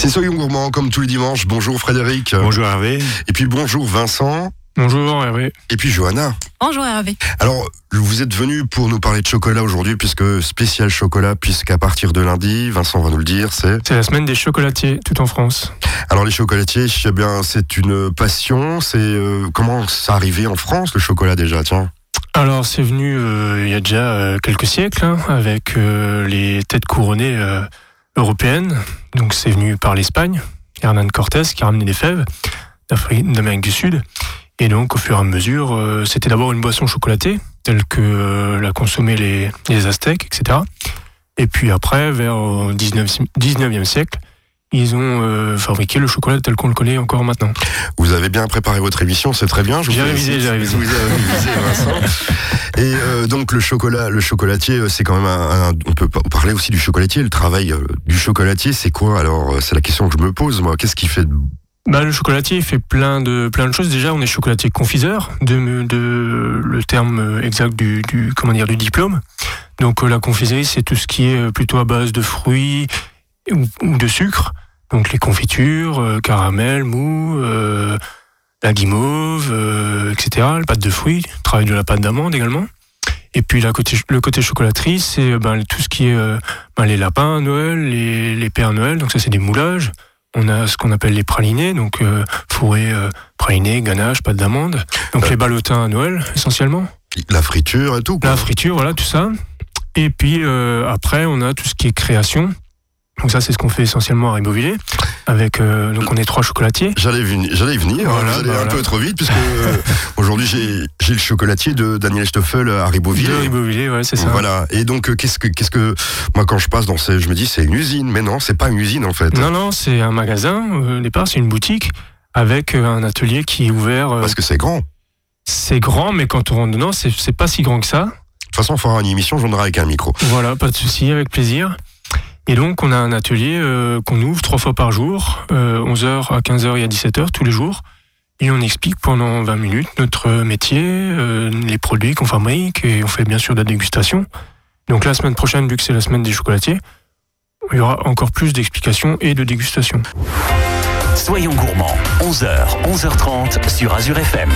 C'est Soyons Gourmands comme tous les dimanches. Bonjour Frédéric. Bonjour Hervé. Et puis bonjour Vincent. Bonjour Hervé. Et puis Johanna. Bonjour Hervé. Alors, vous êtes venu pour nous parler de chocolat aujourd'hui, puisque spécial chocolat, puisqu'à partir de lundi, Vincent va nous le dire, c'est... C'est la semaine des chocolatiers, tout en France. Alors les chocolatiers, eh bien, c'est une passion. C'est euh, comment ça arrivé en France le chocolat déjà, tiens? Alors c'est venu euh, il y a déjà euh, quelques siècles hein, avec les têtes couronnées européennes. Donc c'est venu par l'Espagne, Hernán Cortés qui a ramené des fèves d'Amérique du Sud. Et donc, au fur et à mesure, euh, c'était d'abord une boisson chocolatée, telle que euh, la consommaient les, Aztèques, etc. Et puis après, vers le 19, 19e siècle, ils ont euh, fabriqué le chocolat tel qu'on le connaît encore maintenant. Vous avez bien préparé votre émission, c'est très bien. J'ai révisé, j'ai révisé. Et donc le chocolat, le chocolatier, c'est quand même un, On peut parler aussi du chocolatier. Le travail du chocolatier, c'est quoi? Alors, c'est la question que je me pose. Moi, qu'est-ce qui fait bah, le chocolatier fait plein de plein de choses. Déjà, on est chocolatier confiseur, de, de le terme exact du, du comment dire du diplôme. Donc euh, la confiserie, c'est tout ce qui est euh, plutôt à base de fruits ou, de sucre. Donc les confitures, euh, caramel, mou, la guimauve, etc. La pâte de fruits, travail de la pâte d'amande également. Et puis la côté, le côté chocolaterie, c'est ben, tout ce qui est ben, les lapins à Noël, les, les pères Noël. Donc ça, c'est des moulages. On a ce qu'on appelle les pralinés, donc euh, fourré, euh, praliné, ganache, pâte d'amande. Donc euh. les ballotins à Noël, essentiellement. La friture et tout. La friture, voilà, tout ça. Et puis après, on a tout ce qui est création. Donc ça, c'est ce qu'on fait essentiellement à Ribeauvillé. Avec, euh, donc on est trois chocolatiers. J'allais venir, j'allais venir. Hein, vous allez un peu trop vite puisque euh, aujourd'hui j'ai, j'ai le chocolatier de Daniel Stoffel à Ribeauvillé. De Ribeauvillé, ouais, c'est ça. Voilà. Et donc euh, qu'est-ce que, qu'est-ce que, moi quand je passe dans ces, je me dis c'est une usine, mais non, c'est pas une usine en fait. Non, non, c'est un magasin. Au départ, c'est une boutique avec un atelier qui est ouvert. Parce que c'est grand. C'est grand, mais quand on rentre dedans, c'est, c'est pas si grand que ça. De toute façon, il faudra une émission, j'en aurai avec un micro. Voilà, pas de souci, avec plaisir. Et donc, on a un atelier euh, qu'on ouvre trois fois par jour, 11h euh, à 15h et à 17h tous les jours. Et on explique pendant 20 minutes notre métier, euh, les produits qu'on fabrique, et on fait bien sûr de la dégustation. Donc la semaine prochaine, vu que c'est la semaine des chocolatiers, il y aura encore plus d'explications et de dégustation. Soyons gourmands, 11h, 11h30 sur Azure FM.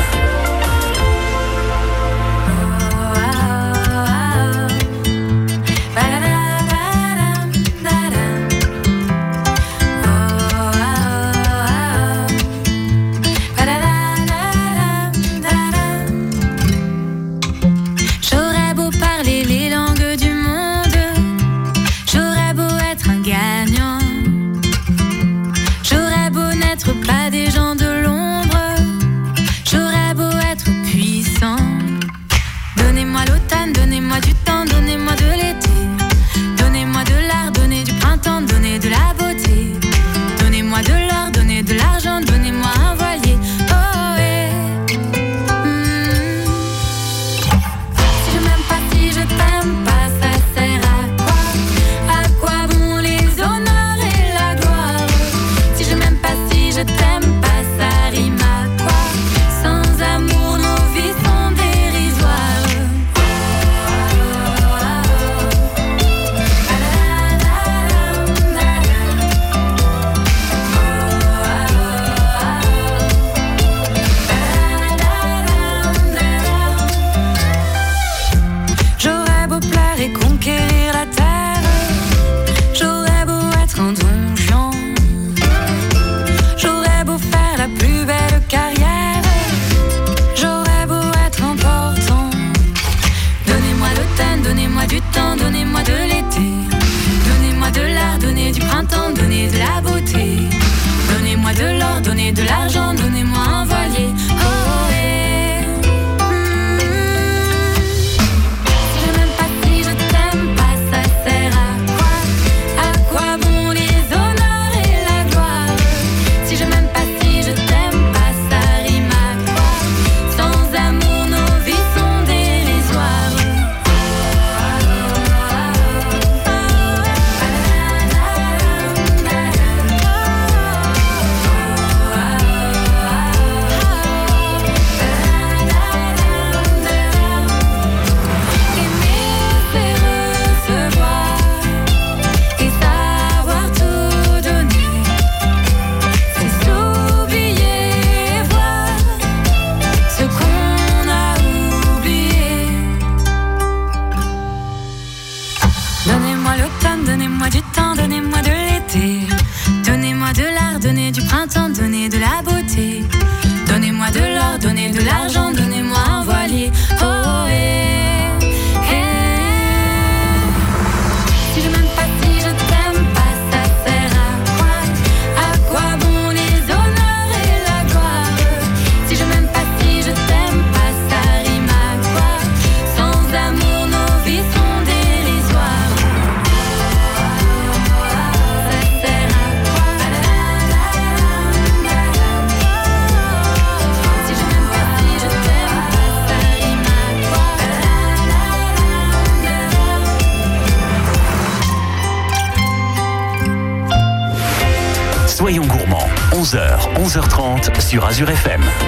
FM.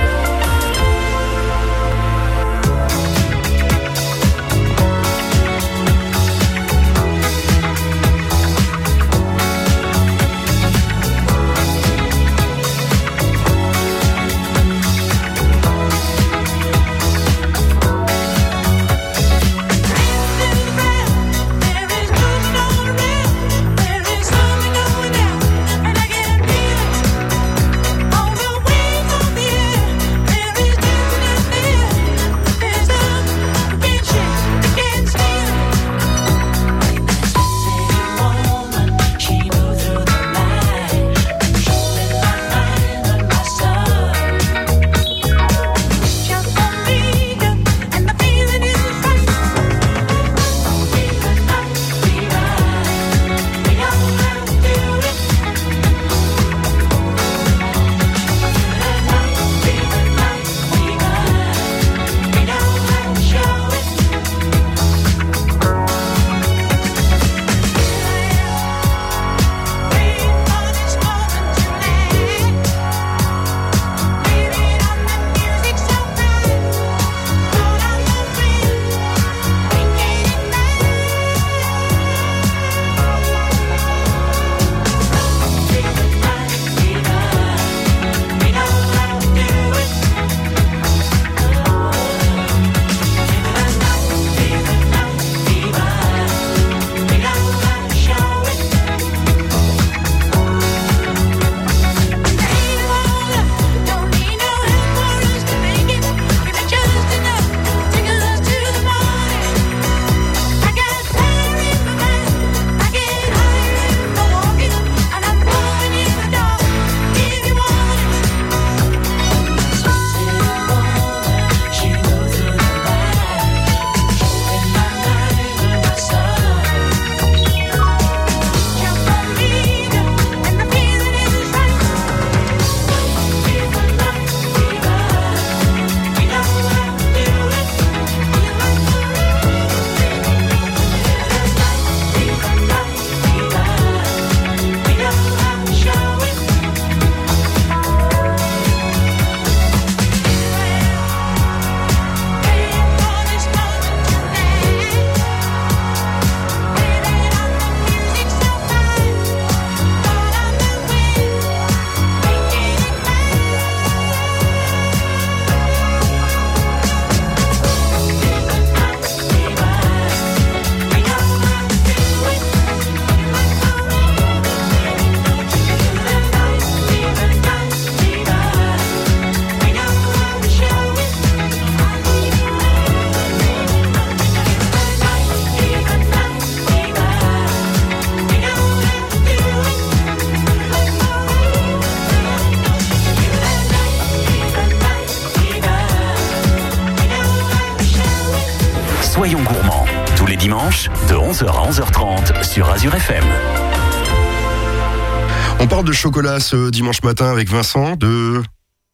Chocolat ce dimanche matin avec Vincent de...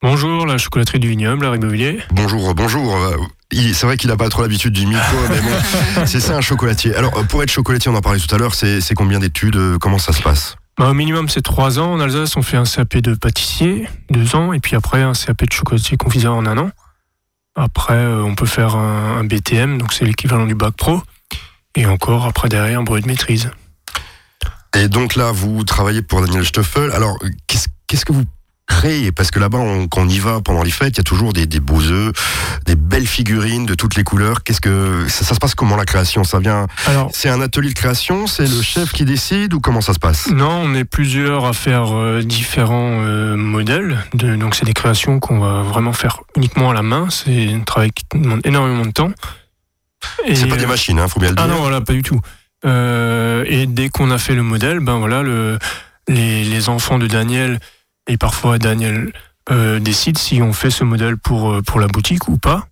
Bonjour, la chocolaterie du vignoble, la Ribeauvillé. Bonjour, bonjour. Euh, c'est vrai qu'il n'a pas trop l'habitude du micro, mais bon, c'est ça un chocolatier. Alors, pour être chocolatier, on en parlait tout à l'heure, c'est combien d'études euh, Comment ça se passe? Bah, Au minimum, c'est 3 ans. En Alsace, on fait un CAP de pâtissier, 2 ans, et puis après, un CAP de chocolatier confiseur en un an. Après, euh, on peut faire un, un BTM, donc c'est l'équivalent du bac pro. Et encore, après, derrière, un bruit de maîtrise. Et donc là, vous travaillez pour Daniel Stoffel. Alors, qu'est-ce que vous créez? Parce que là-bas, quand on y va pendant les fêtes, il y a toujours des, des beaux œufs, des belles figurines de toutes les couleurs. Qu'est-ce que ça, se passe comment la création? Ça vient C'est un atelier de création? C'est le chef qui décide ou comment ça se passe? Non, on est plusieurs à faire euh, différents euh, modèles. De, donc, c'est des créations qu'on va vraiment faire uniquement à la main. C'est un travail qui demande énormément de temps. C'est pas des machines, hein, faut bien le ah dire. Ah non, voilà, pas du tout. Euh, et dès qu'on a fait le modèle, ben voilà, le, les, les, enfants de Daniel et parfois Daniel euh, décident si on fait ce modèle pour, euh, pour la boutique ou pas.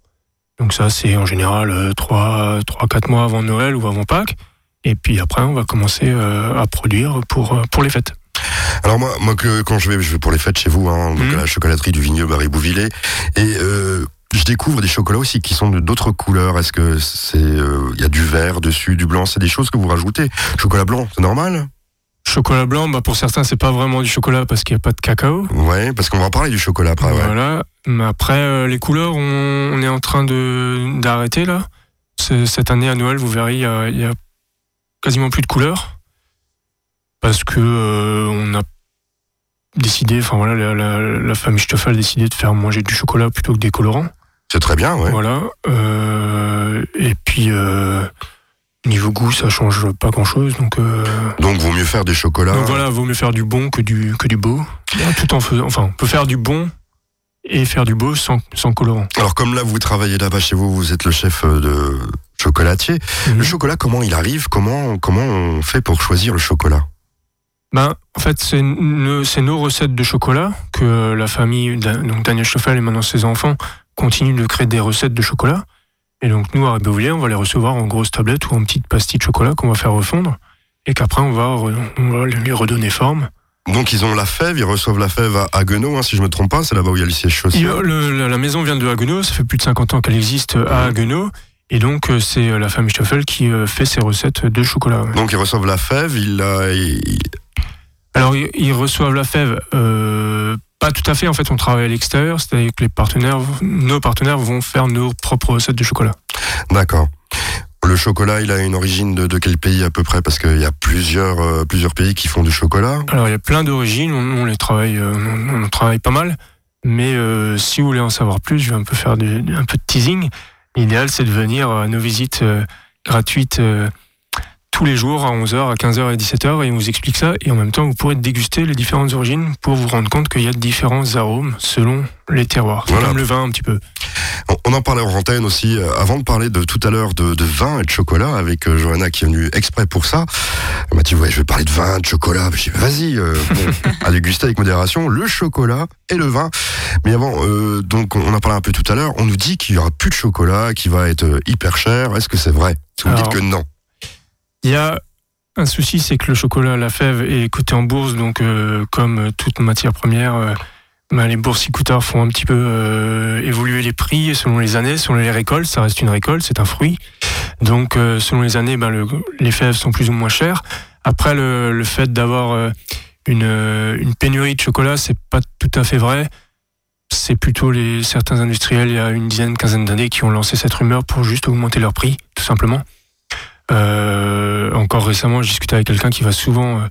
Donc ça, c'est en général 3, 3, 4 mois avant Noël ou avant Pâques. Et puis après, on va commencer à produire pour, pour les fêtes. Alors moi, moi que, quand je vais, je vais pour les fêtes chez vous, hein, donc mmh. à la chocolaterie du Vigneux Barry Bouvillé, et je découvre des chocolats aussi qui sont d'autres couleurs. Est-ce que c'est il euh, y a du vert dessus, du blanc? C'est des choses que vous rajoutez. Chocolat blanc, c'est normal? Chocolat blanc, bah pour certains, c'est pas vraiment du chocolat parce qu'il n'y a pas de cacao. Ouais, parce qu'on va parler du chocolat après. Ouais. Voilà. Mais après, euh, les couleurs, on, on est en train de d'arrêter là. Cette année à Noël, vous verrez, il y a, il y a quasiment plus de couleurs parce que euh, on a décidé, enfin voilà, la, la, la famille Stoffel a décidé de faire manger du chocolat plutôt que des colorants. C'est très bien, ouais. Voilà. Euh, et puis euh, niveau goût, ça change pas grand chose. Donc, euh, Donc, vaut mieux faire des chocolats. donc voilà, vaut mieux faire du bon que du que du beau. Tout en faisant, enfin, on peut faire du bon et faire du beau sans, sans colorant. Alors, comme là, vous travaillez là-bas chez vous, vous êtes le chef de chocolatier. Le Mhm. chocolat, comment il arrive? Comment comment on fait pour choisir le chocolat? Ben, en fait, c'est nos, recettes de chocolat que la famille, donc Daniel Stoffel et maintenant ses enfants, continuent de créer des recettes de chocolat. Et donc, nous, à Beauvillers, on va les recevoir en grosses tablettes ou en petites pastilles de chocolat qu'on va faire refondre. Et qu'après, on va, on va lui redonner forme. Donc, ils ont la fève, ils reçoivent la fève à Haguenau, hein, si je me trompe pas. C'est là-bas où il y a le siège social. le- la, maison vient de Haguenau, ça fait plus de 50 ans qu'elle existe à Haguenau. Et donc, euh, c'est euh, la famille Stoffel qui euh, fait ses recettes de chocolat. ouais. Donc, ils reçoivent la fève, ils Alors, ils, ils reçoivent la fève, euh, pas tout à fait. En fait, on travaille à l'extérieur, c'est-à-dire que les partenaires, nos partenaires vont faire nos propres recettes de chocolat. D'accord. Le chocolat, il a une origine de, de quel pays à peu près? Parce qu'il y a plusieurs, euh, plusieurs pays qui font du chocolat. Alors, il y a plein d'origines, on, on les travaille, euh, on, on travaille pas mal. Mais euh, si vous voulez en savoir plus, je vais un peu faire du- un peu de teasing. L'idéal, c'est de venir à nos visites gratuites tous les jours à 11h, à 15h et 17h et on vous explique ça. Et en même temps, vous pourrez déguster les différentes origines pour vous rendre compte qu'il y a différents arômes selon les terroirs. Voilà. comme le vin un petit peu. On, en parlait en antenne aussi, euh, avant de parler de tout à l'heure de, de vin et de chocolat, avec euh, Johanna qui est venue exprès pour ça. Elle m'a dit, ouais, je vais parler de vin, de chocolat. J'ai dit, vas-y, euh, bon, à déguster avec modération, le chocolat et le vin. Mais avant, euh, donc, on en parlait un peu tout à l'heure, on nous dit qu'il y aura plus de chocolat, qu'il va être hyper cher. Est-ce que c'est vrai? Vous me dites que non? Il y a un souci, c'est que le chocolat, la fève est coté en bourse, donc euh, comme toute matière première, euh, ben, les boursicouteurs font un petit peu euh, évoluer les prix selon les années, selon les récoltes. Ça reste une récolte, c'est un fruit. Donc selon les années, ben, le- les fèves sont plus ou moins chères. Après, le, fait d'avoir une, une pénurie de chocolat, c'est pas tout à fait vrai. C'est plutôt les certains industriels il y a une dizaine, quinzaine d'années qui ont lancé cette rumeur pour juste augmenter leur prix, tout simplement. Euh, encore récemment, je discutais avec quelqu'un qui va souvent euh,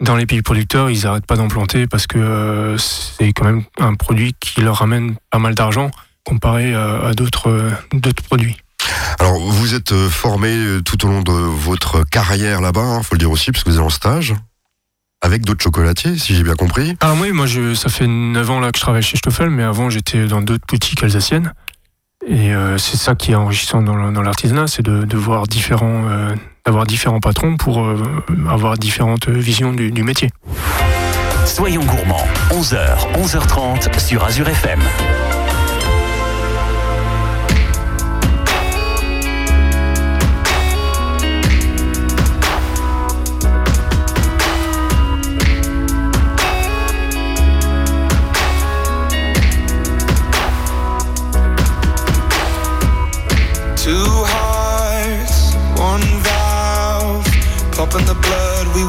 dans les pays producteurs, ils n'arrêtent pas d'en planter parce que euh, c'est quand même un produit qui leur ramène pas mal d'argent comparé à, à d'autres produits. Alors, vous êtes formé tout au long de votre carrière là-bas, hein, faut le dire aussi, parce que vous êtes en stage avec d'autres chocolatiers, si j'ai bien compris. Alors oui, moi je, ça fait 9 ans là que je travaille chez Stoffel, mais avant j'étais dans d'autres boutiques alsaciennes. Et euh, c'est ça qui est enrichissant dans l'artisanat, c'est de, voir différents, euh, d'avoir différents patrons pour euh, avoir différentes visions du, du métier. Soyons gourmands, 11h, 11h30 sur Azure FM.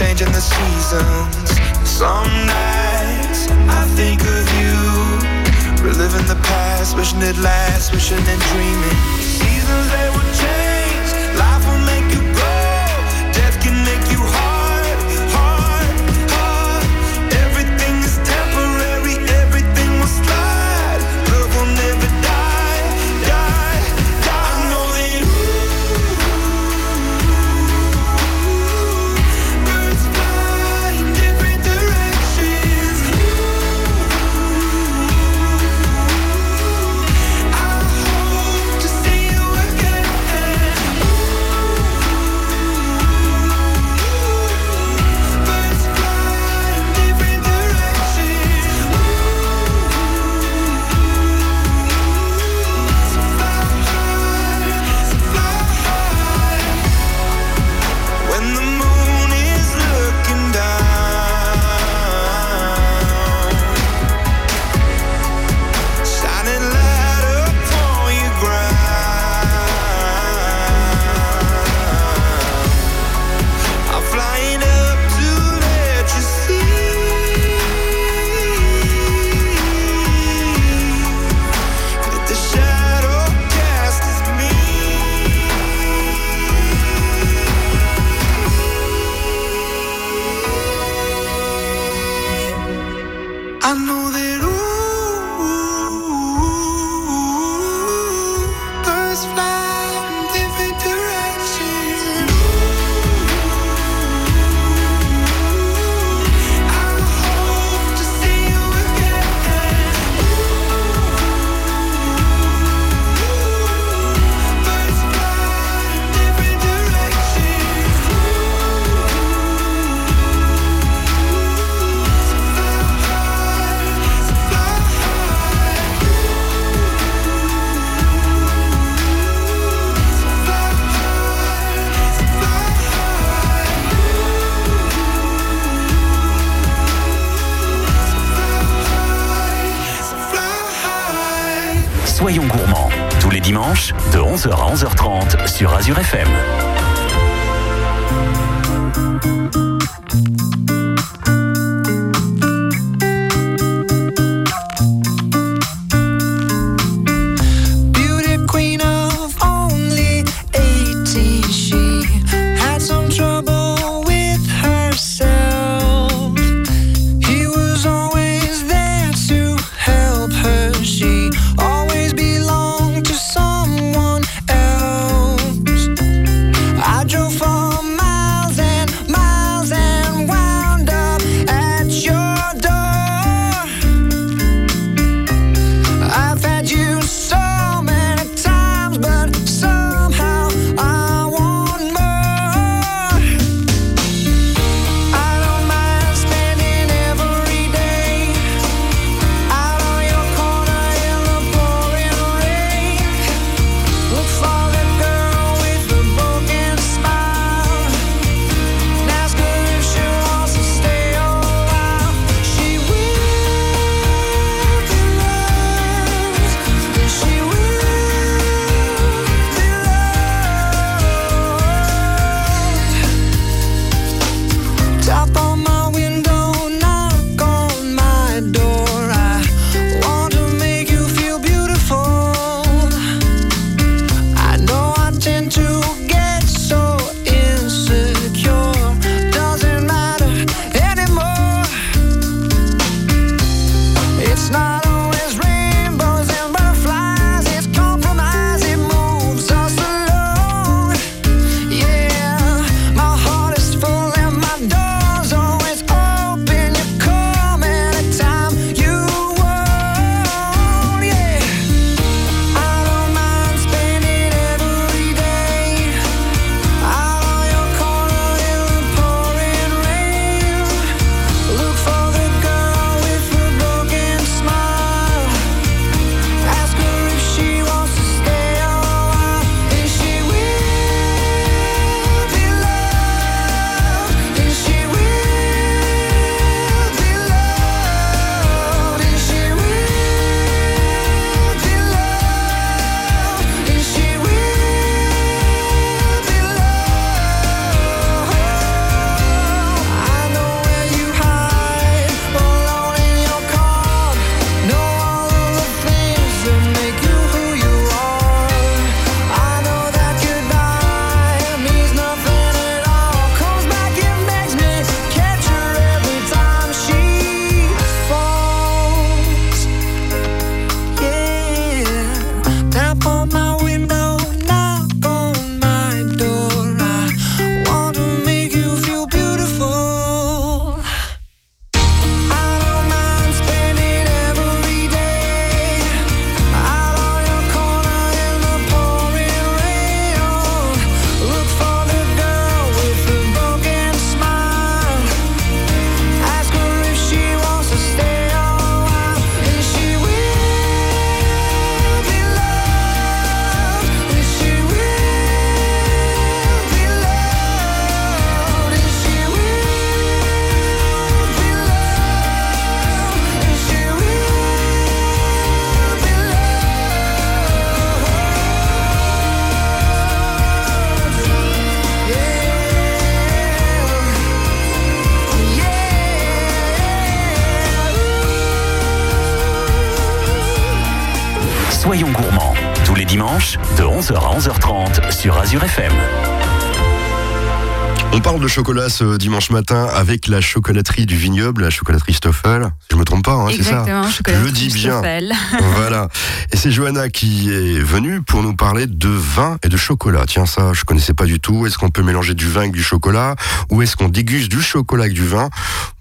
Changing the seasons. Some nights I think of you, reliving the past, wishing it lasts, wishing and dreaming. Seasons Azure FM. Parle de chocolat ce dimanche matin avec la chocolaterie du vignoble, la chocolaterie Stoffel. Je me trompe pas, hein, c'est ça. Je le dis bien. Voilà. Et c'est Johanna qui est venue pour nous parler de vin et de chocolat. Tiens, ça, je connaissais pas du tout. Est-ce qu'on peut mélanger du vin avec du chocolat Ou est-ce qu'on déguste du chocolat avec du vin?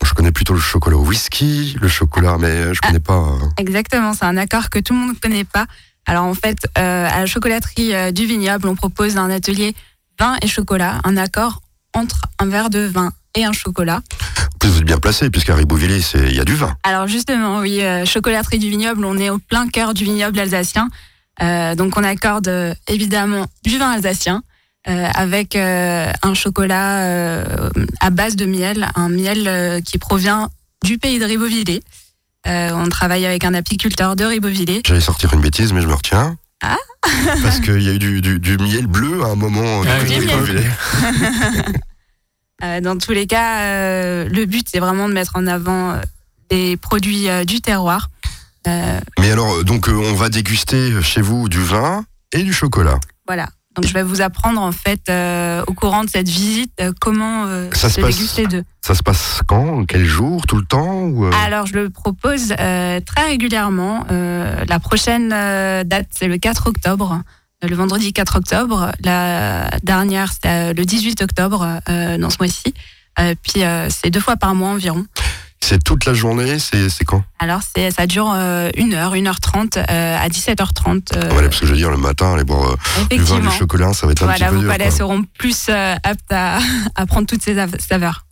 Je connais plutôt le chocolat au whisky, le chocolat, mais je connais pas. euh, Exactement, c'est un accord que tout le monde ne connaît pas. Alors en fait, euh, à la chocolaterie euh, du vignoble, on propose un atelier vin et chocolat, un accord entre un verre de vin et un chocolat. En plus, vous êtes bien placé, puisqu'à Ribeauvillé, c'est- il y a du vin. Alors justement, oui, euh, chocolaterie du vignoble, on est au plein cœur du vignoble alsacien. Euh, donc on accorde euh, évidemment du vin alsacien euh, avec euh, un chocolat euh, à base de miel, un miel euh, qui provient du pays de Ribeauvillé. Euh, on travaille avec un apiculteur de Ribeauvillé. J'allais sortir une bêtise, mais je me retiens. Ah. Parce qu'il y a eu du, du- du miel bleu à un moment. Ah du côté de miel. Ribeauvillé. Euh, dans tous les cas, euh, le but c'est vraiment de mettre en avant des produits euh, du terroir. Mais alors, donc, on va déguster chez vous du vin et du chocolat. voilà. Donc je vais vous apprendre en fait euh, au courant de cette visite euh, comment euh, Ça se se passe- déguster deux. Ça se passe quand Quel jour Tout le temps ou, Alors je le propose très régulièrement. La prochaine date c'est le 4 octobre, le vendredi 4 octobre. La dernière c'était euh, le 18 octobre euh, dans ce mois-ci. Euh, puis euh, c'est deux fois par mois environ. C'est toute la journée C'est quand? Alors ça dure euh, une heure, 1h30 euh, à 17h30. euh, Voilà, parce que je veux dire, le matin, aller boire euh, du vin, du chocolat, ça va être un Voilà, petit peu vos dur. palais seront plus euh, aptes à, à prendre toutes ces av- saveurs.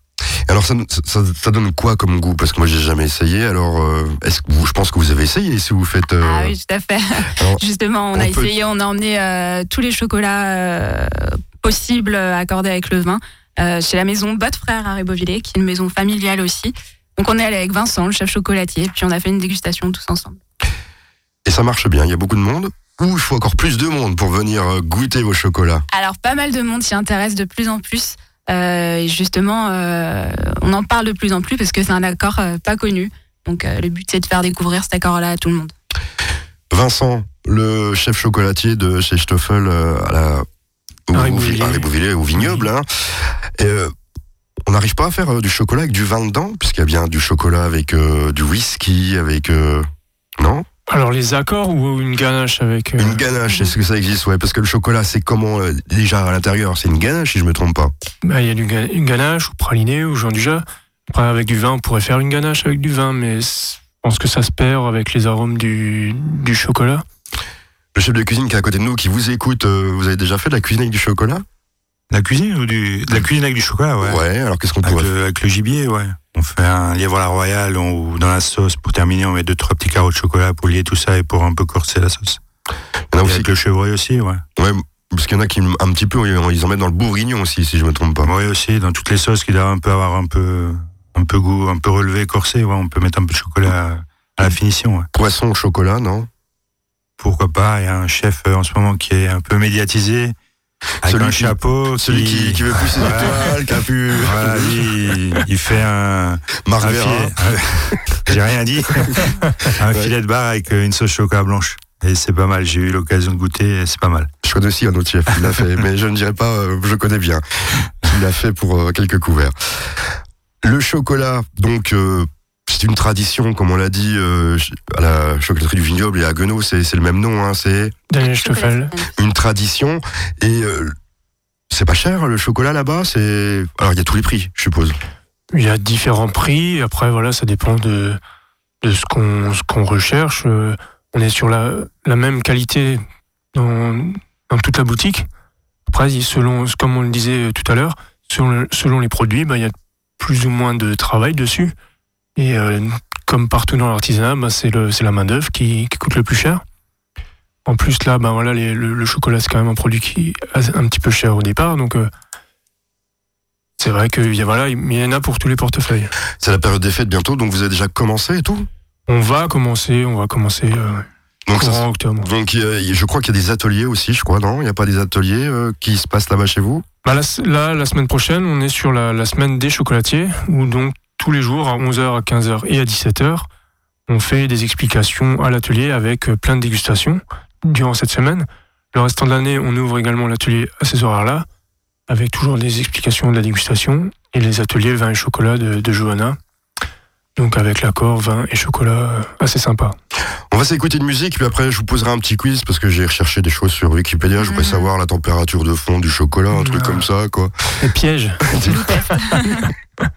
Alors, ça, ça, ça donne quoi comme goût? Parce que moi, j'ai jamais essayé. Alors, euh, est-ce que vous, je pense que vous avez essayé si vous faites. euh, Ah oui, tout à fait. alors, Justement, on, on a peut- essayé, on a emmené euh, tous les chocolats possibles accordés avec le vin chez la maison Botte Frères à Ribeauvillé, qui est une maison familiale aussi. Donc on est allé avec Vincent, le chef chocolatier, puis on a fait une dégustation tous ensemble. Et ça marche bien. Il y a beaucoup de monde. Ou il faut encore plus de monde pour venir goûter vos chocolats? Alors pas mal de monde s'y intéresse de plus en plus. Euh, et justement, euh, on en parle de plus en plus parce que c'est un accord euh, pas connu. Donc euh, le but c'est de faire découvrir cet accord-là à tout le monde. Vincent, le chef chocolatier de chez Stoffel euh, à la. au- À au- vignoble. hein. Et, euh, on n'arrive pas à faire euh, du chocolat avec du vin dedans Puisqu'il y a bien du chocolat avec euh, du whisky, avec. euh, non? Alors les accords ou une ganache avec. euh, Une ganache, est-ce que ça existe? Ouais, parce que le chocolat, c'est comment euh, déjà à l'intérieur? C'est une ganache, si je me trompe pas. bah, Il y a du ga- une ganache ou praliné ou genre jus. Après avec du vin, on pourrait faire une ganache avec du vin, mais je pense que ça se perd avec les arômes du, du chocolat. Le chef de cuisine qui est à côté de nous, qui vous écoute, euh, vous avez déjà fait de la cuisine avec du chocolat? La cuisine ou du de la cuisine avec du chocolat, ouais. alors qu'est-ce qu'on pourrait le, avec le gibier, ouais. On fait un lièvre à la royale on- ou dans la sauce pour terminer, on met deux trois petits carreaux de chocolat pour lier tout ça et pour un peu corser la sauce. Il y en a aussi, avec le chevreuil aussi, ouais. ouais, parce qu'il y en a qui, un petit peu, ils en mettent dans le bourguignon aussi, si je me trompe pas. Oui aussi, dans toutes les sauces qui doivent un peu avoir un peu un peu goût, un peu relevé, corsé, ouais, on peut mettre un peu de chocolat à, à la finition, ouais. Poisson au chocolat, non? Pourquoi pas, il y a un chef euh, en ce moment qui est un peu médiatisé, avec Celui un qui- chapeau, Celui qui, qui veut plus ses Voilà. étoiles, qui a pu. Voilà, lui, il- fait un, Marc un. J'ai rien dit. un Ouais. filet de bar avec euh, une sauce chocolat blanche. Et c'est pas mal. J'ai eu l'occasion de goûter. et C'est pas mal. Je connais aussi un autre chef qui l'a fait, mais je ne dirais pas, euh, je connais bien. Il l'a fait pour euh, quelques couverts. Le chocolat, donc, euh, c'est une tradition, comme on l'a dit, euh, à la chocolaterie du vignoble et à Guenot, c'est c'est le même nom, hein, c'est Daniel Stoffel. une tradition. Et euh, c'est pas cher le chocolat là-bas, c'est. Alors il y a tous les prix, je suppose. Il y a différents prix. Après, voilà, ça dépend de, de ce qu'on ce qu'on recherche. Euh, On est sur la, la même qualité dans, dans toute la boutique. Après, selon, comme on le disait tout à l'heure, selon, selon les produits, bah, il y a plus ou moins de travail dessus. Et euh, comme partout dans l'artisanat, bah, c'est la main-d'œuvre qui, qui coûte le plus cher. En plus, là, bah, voilà, les- le, le chocolat, c'est quand même un produit qui est un petit peu cher au départ. Donc, euh, c'est vrai qu'il y, a- voilà, il y en a pour tous les portefeuilles. C'est la période des fêtes bientôt, donc vous avez déjà commencé et tout? On va commencer, on va commencer euh, Donc, courant octobre. donc je crois qu'il y a des ateliers aussi, je crois, non? Il n'y a pas des ateliers euh, qui se passent là-bas chez vous? Bah là, la semaine prochaine, on est sur la, la semaine des chocolatiers, où donc tous les jours, à 11h, à 15h et à 17h, on fait des explications à l'atelier avec euh, plein de dégustations durant cette semaine. Le restant de l'année, on ouvre également l'atelier à ces horaires-là. avec toujours des explications de la dégustation et les ateliers vin et chocolat de, de Johanna. Donc avec l'accord vin et chocolat euh, assez sympa. On va s'écouter de musique, puis après je vous poserai un petit quiz parce que j'ai recherché des choses sur Wikipédia. Je voudrais Mhm. savoir la température de fond du chocolat, un truc Ah. comme ça, quoi. Et piège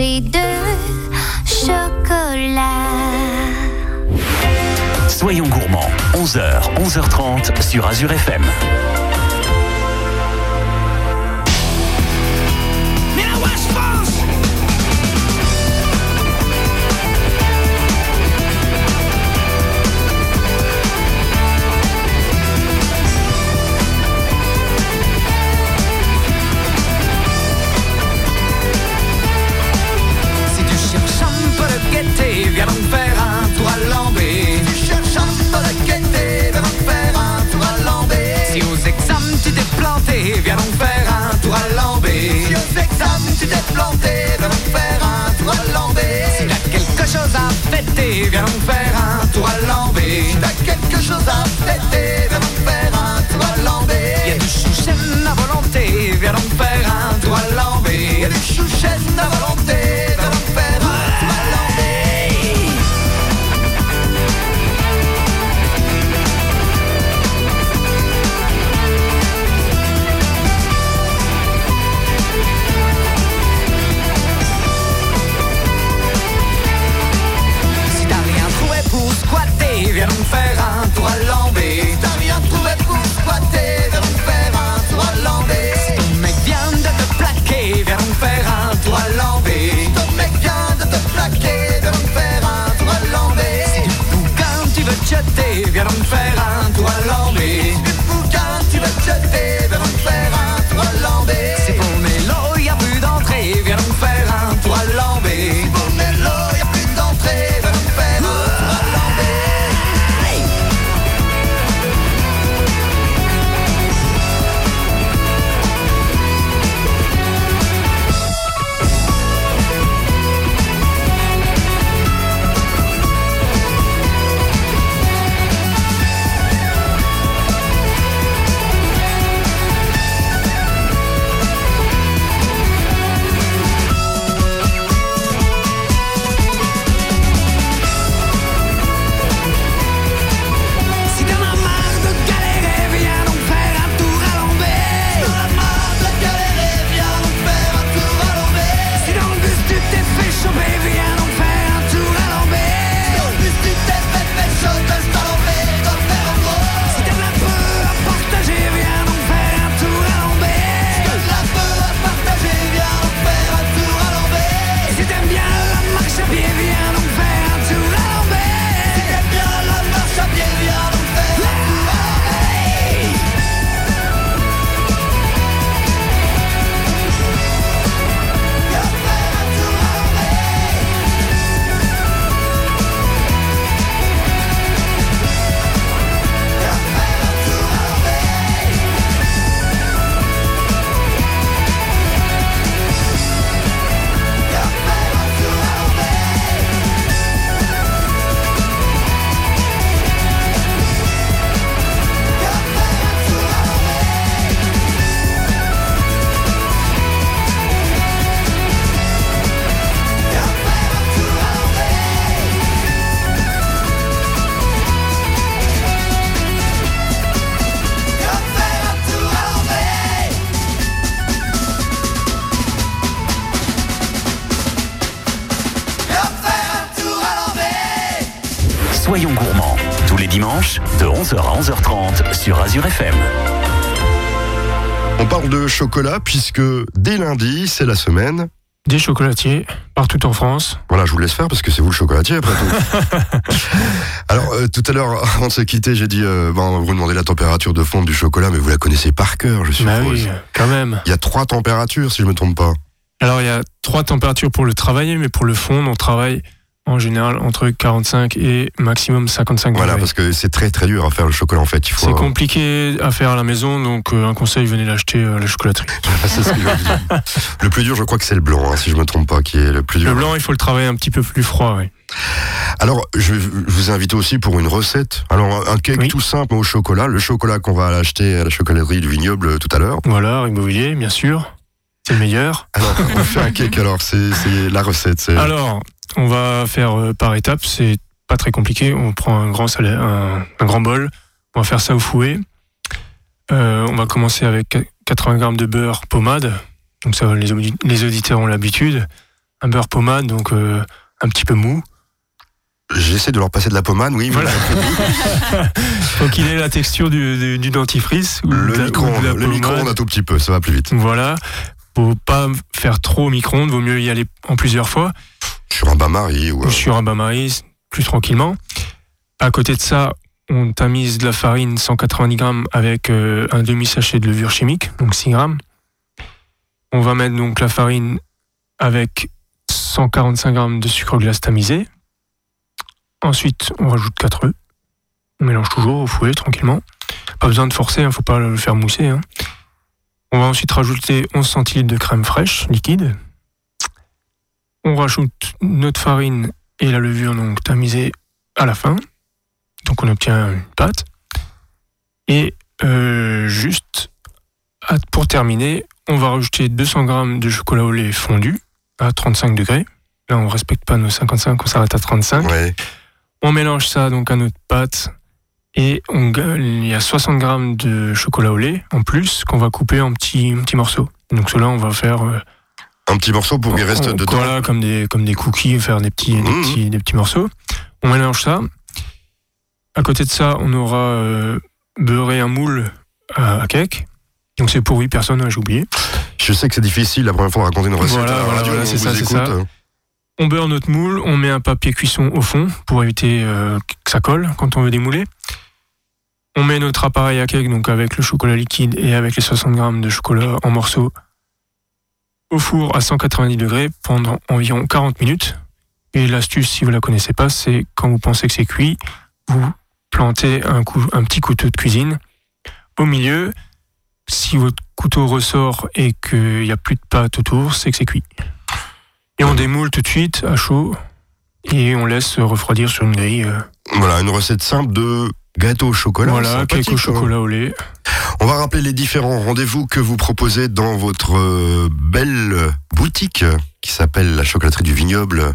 Mangé de chocolat. Soyons gourmands, 11h, 11h30 sur Azure FM. Viens donc faire un tour à. Si t'as quelque chose à fêter, viens donc faire un tour à Lambé. Y'a du chouchen à volonté, viens donc faire un tour à Lambé. Y'a du chouchen à volonté, Azure FM. On parle de chocolat puisque dès lundi, c'est la semaine. Des chocolatiers partout en France. Voilà, je vous laisse faire parce que c'est vous le chocolatier après tout. Alors, euh, tout à l'heure, avant de se quitter, j'ai dit, euh, bon, vous demandez la température de fonte du chocolat, mais vous la connaissez par cœur, je Bah suppose. oui, quand même. Il y a trois températures, si je me trompe pas. Alors il y a trois températures pour le travailler, mais pour le fond, on travaille en général entre 45 et maximum 55 Voilà, degrés. parce que c'est très très dur à faire le chocolat en fait. Il faut. C'est compliqué à faire à la maison, donc euh, un conseil, venez l'acheter à la chocolaterie. C'est ce que je veux dire. le plus dur, je crois que c'est le blanc, hein, si je me trompe pas, qui est le plus dur. Le blanc, il faut le travailler un petit peu plus froid, oui. Alors, je vous inviter aussi pour une recette. Alors, un cake Oui. tout simple au chocolat. Le chocolat qu'on va acheter à la chocolaterie du vignoble euh, tout à l'heure. Voilà, Ribeauvilliers, bien sûr. C'est le meilleur. Alors, on fait un cake. Alors, c'est la recette. Alors, on va faire euh, par étapes, c'est pas très compliqué. On prend un grand, salé, un, un grand bol, on va faire ça au fouet. Euh, on va commencer avec 80 grammes de beurre pommade. Donc ça, les, audi- les auditeurs ont l'habitude. Un beurre pommade, donc euh, un petit peu mou. J'essaie de leur passer de la pommade, oui. Voilà. Faut qu'il ait la texture du, du- du dentifrice. ou Le micro-ondes, le micro-ondes un tout petit peu, ça va plus vite. Voilà. Faut pas faire trop au micro-ondes, vaut mieux y aller en plusieurs fois. Sur un bain-marie ou. ou sur un bain-marie, plus tranquillement. À côté de ça, on tamise de la farine 190 grammes avec euh, un demi-sachet de levure chimique, donc 6 grammes. On va mettre donc la farine avec 145 grammes de sucre glace tamisé. Ensuite, on rajoute 4 œufs. On mélange toujours au fouet tranquillement. Pas besoin de forcer, il faut pas le faire mousser. hein. On va ensuite rajouter 11 centilitres de crème fraîche liquide. On rajoute notre farine et la levure donc tamisée à la fin. Donc on obtient une pâte. Et euh, juste à- pour terminer, on va rajouter 200 grammes de chocolat au lait fondu à 35 degrés. Là, on respecte pas nos 55, on s'arrête à 35. Ouais. On mélange ça donc à notre pâte et on, il y a 60 grammes de chocolat au lait en plus qu'on va couper en petits, en petits morceaux. Donc cela, on va faire euh, Un petit morceau pour qu'il reste dedans. Voilà, comme des, comme des cookies, faire des petits, des, Mhm. petits, des petits morceaux. On mélange ça. À côté de ça, on aura euh, beurré un moule à, à cake. Donc c'est pour 8 personnes, hein, j'ai oublié. Je sais que c'est difficile la première fois de raconter une recette Voilà, voilà, c'est ça, c'est ça. On beurre notre moule, on met un papier cuisson au fond pour éviter euh, que ça colle quand on veut démouler. On met notre appareil à cake, donc avec le chocolat liquide et avec les 60 grammes de chocolat en morceaux, au four à 190 degrés pendant environ 40 minutes. Et l'astuce, si vous la connaissez pas, c'est quand vous pensez que c'est cuit, vous plantez un, petit couteau de cuisine au milieu. Si votre couteau ressort et qu'il n'y a plus de pâte autour, c'est que c'est cuit. Et on démoule tout de suite à chaud et on laisse refroidir sur une grille. euh, Voilà, une recette simple de gâteau au chocolat. voilà, sympathique, cake au chocolat au lait. On va rappeler les différents rendez-vous que vous proposez dans votre euh, belle boutique qui s'appelle la chocolaterie du vignoble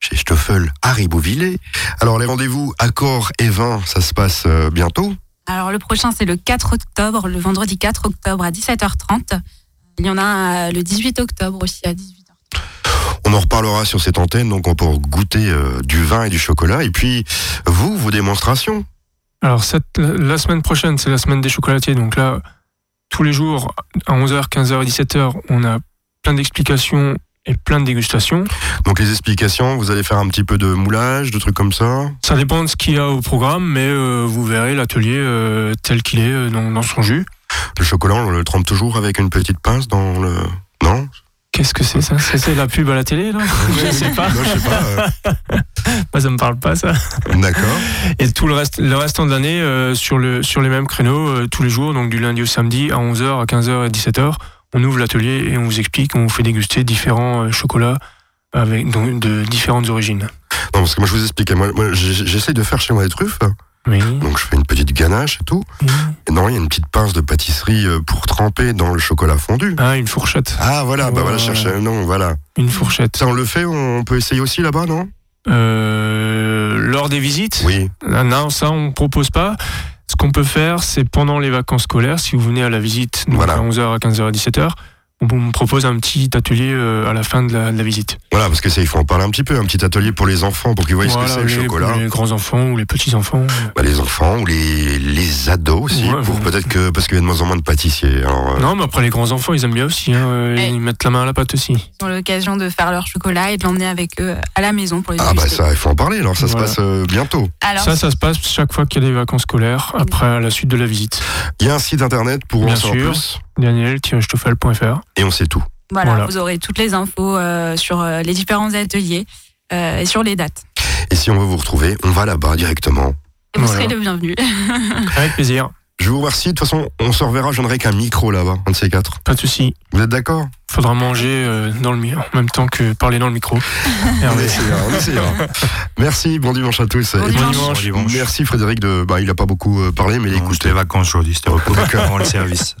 chez Stoffel à Ribeauvillé. Alors les rendez-vous accords et vin, ça se passe euh, bientôt. Alors le prochain c'est le 4 octobre, le vendredi 4 octobre à 17h30. Il y en a un, euh, le 18 octobre aussi à 18h. On en reparlera sur cette antenne, donc on peut goûter euh, du vin et du chocolat. Et puis vous, vos démonstrations. Alors cette, la semaine prochaine, c'est la semaine des chocolatiers. Donc là, tous les jours, à 11h, 15h et 17h, on a plein d'explications et plein de dégustations. Donc les explications, vous allez faire un petit peu de moulage, de trucs comme ça? Ça dépend de ce qu'il y a au programme, mais euh, vous verrez l'atelier euh, tel qu'il est euh, dans, dans son jus. Le chocolat, on le trempe toujours avec une petite pince dans le... Qu'est-ce que c'est ça? C'est la pub à la télé là Je sais pas. Non, je sais pas. Moi, ça me parle pas ça. euh, D'accord. Et tout le reste, le restant de l'année euh, sur le sur les mêmes créneaux euh, tous les jours, donc du lundi au samedi à 11h, à 15h et 17h, on ouvre l'atelier et on vous explique, on vous fait déguster différents euh, chocolats avec donc, de différentes origines. Non, parce que moi je vous expliquais, moi, moi, j'essaie de faire chez moi des truffes, Oui. donc je fais une petite ganache et tout. Et normalement, il y a une petite pince de pâtisserie euh, pour tremper dans le chocolat fondu. Ah, une fourchette. Ah voilà, bah Ouais, voilà, ouais. chercher. Non, voilà. Une fourchette. Ça, on le fait, on peut essayer aussi là-bas, non? Euh, lors des visites? Oui. Ah, Non, ça on propose pas. Ce qu'on peut faire, c'est pendant les vacances scolaires, si vous venez à la visite donc Voilà. à 11h, à 15h, à 17h, on me propose un petit atelier euh, à la fin de la, de la visite. Voilà, parce que ça, il faut en parler un petit peu. Un petit atelier pour les enfants, pour qu'ils voient Voilà, ce que c'est le chocolat. les grands enfants ou les petits enfants. Bah, les enfants ou les, les ados aussi, Ouais, pour ouais. peut-être que parce qu'il y a de moins en moins de pâtissiers. Alors, euh, Non, mais après les grands enfants, ils aiment bien aussi. Hein, euh, Eh. Ils mettent la main à la pâte aussi. Ils ont l'occasion de faire leur chocolat et de l'emmener avec eux à la maison pour les ah bah ça, il faut en parler. Alors ça Voilà. se passe euh, bientôt. Alors, Ça, ça se passe chaque fois qu'il y a des vacances scolaires, après à la suite de la visite. Il y a un site internet pour en savoir sûr. plus Daniel-stoffel.fr. et on sait tout. voilà, voilà. vous aurez toutes les infos euh, sur euh, les différents ateliers euh, et sur les dates. Et si on veut vous retrouver, on va là-bas directement. Et vous Voilà. serez le bienvenu. Avec plaisir. Je vous remercie. De toute façon, on se reverra. Je n'aurai qu'un micro là-bas, un de ces quatre. Pas de souci. Vous êtes d'accord? Faudra manger euh, dans le mi- en même temps que parler dans le micro. On Hervé. essayera, on essayera. Merci, bon dimanche à tous. Bon Et dimanche. Bon dimanche. Merci Frédéric de. Bah, il a pas beaucoup parlé, mais il écoute. C'était les vacances aujourd'hui, c'était repos avant le service.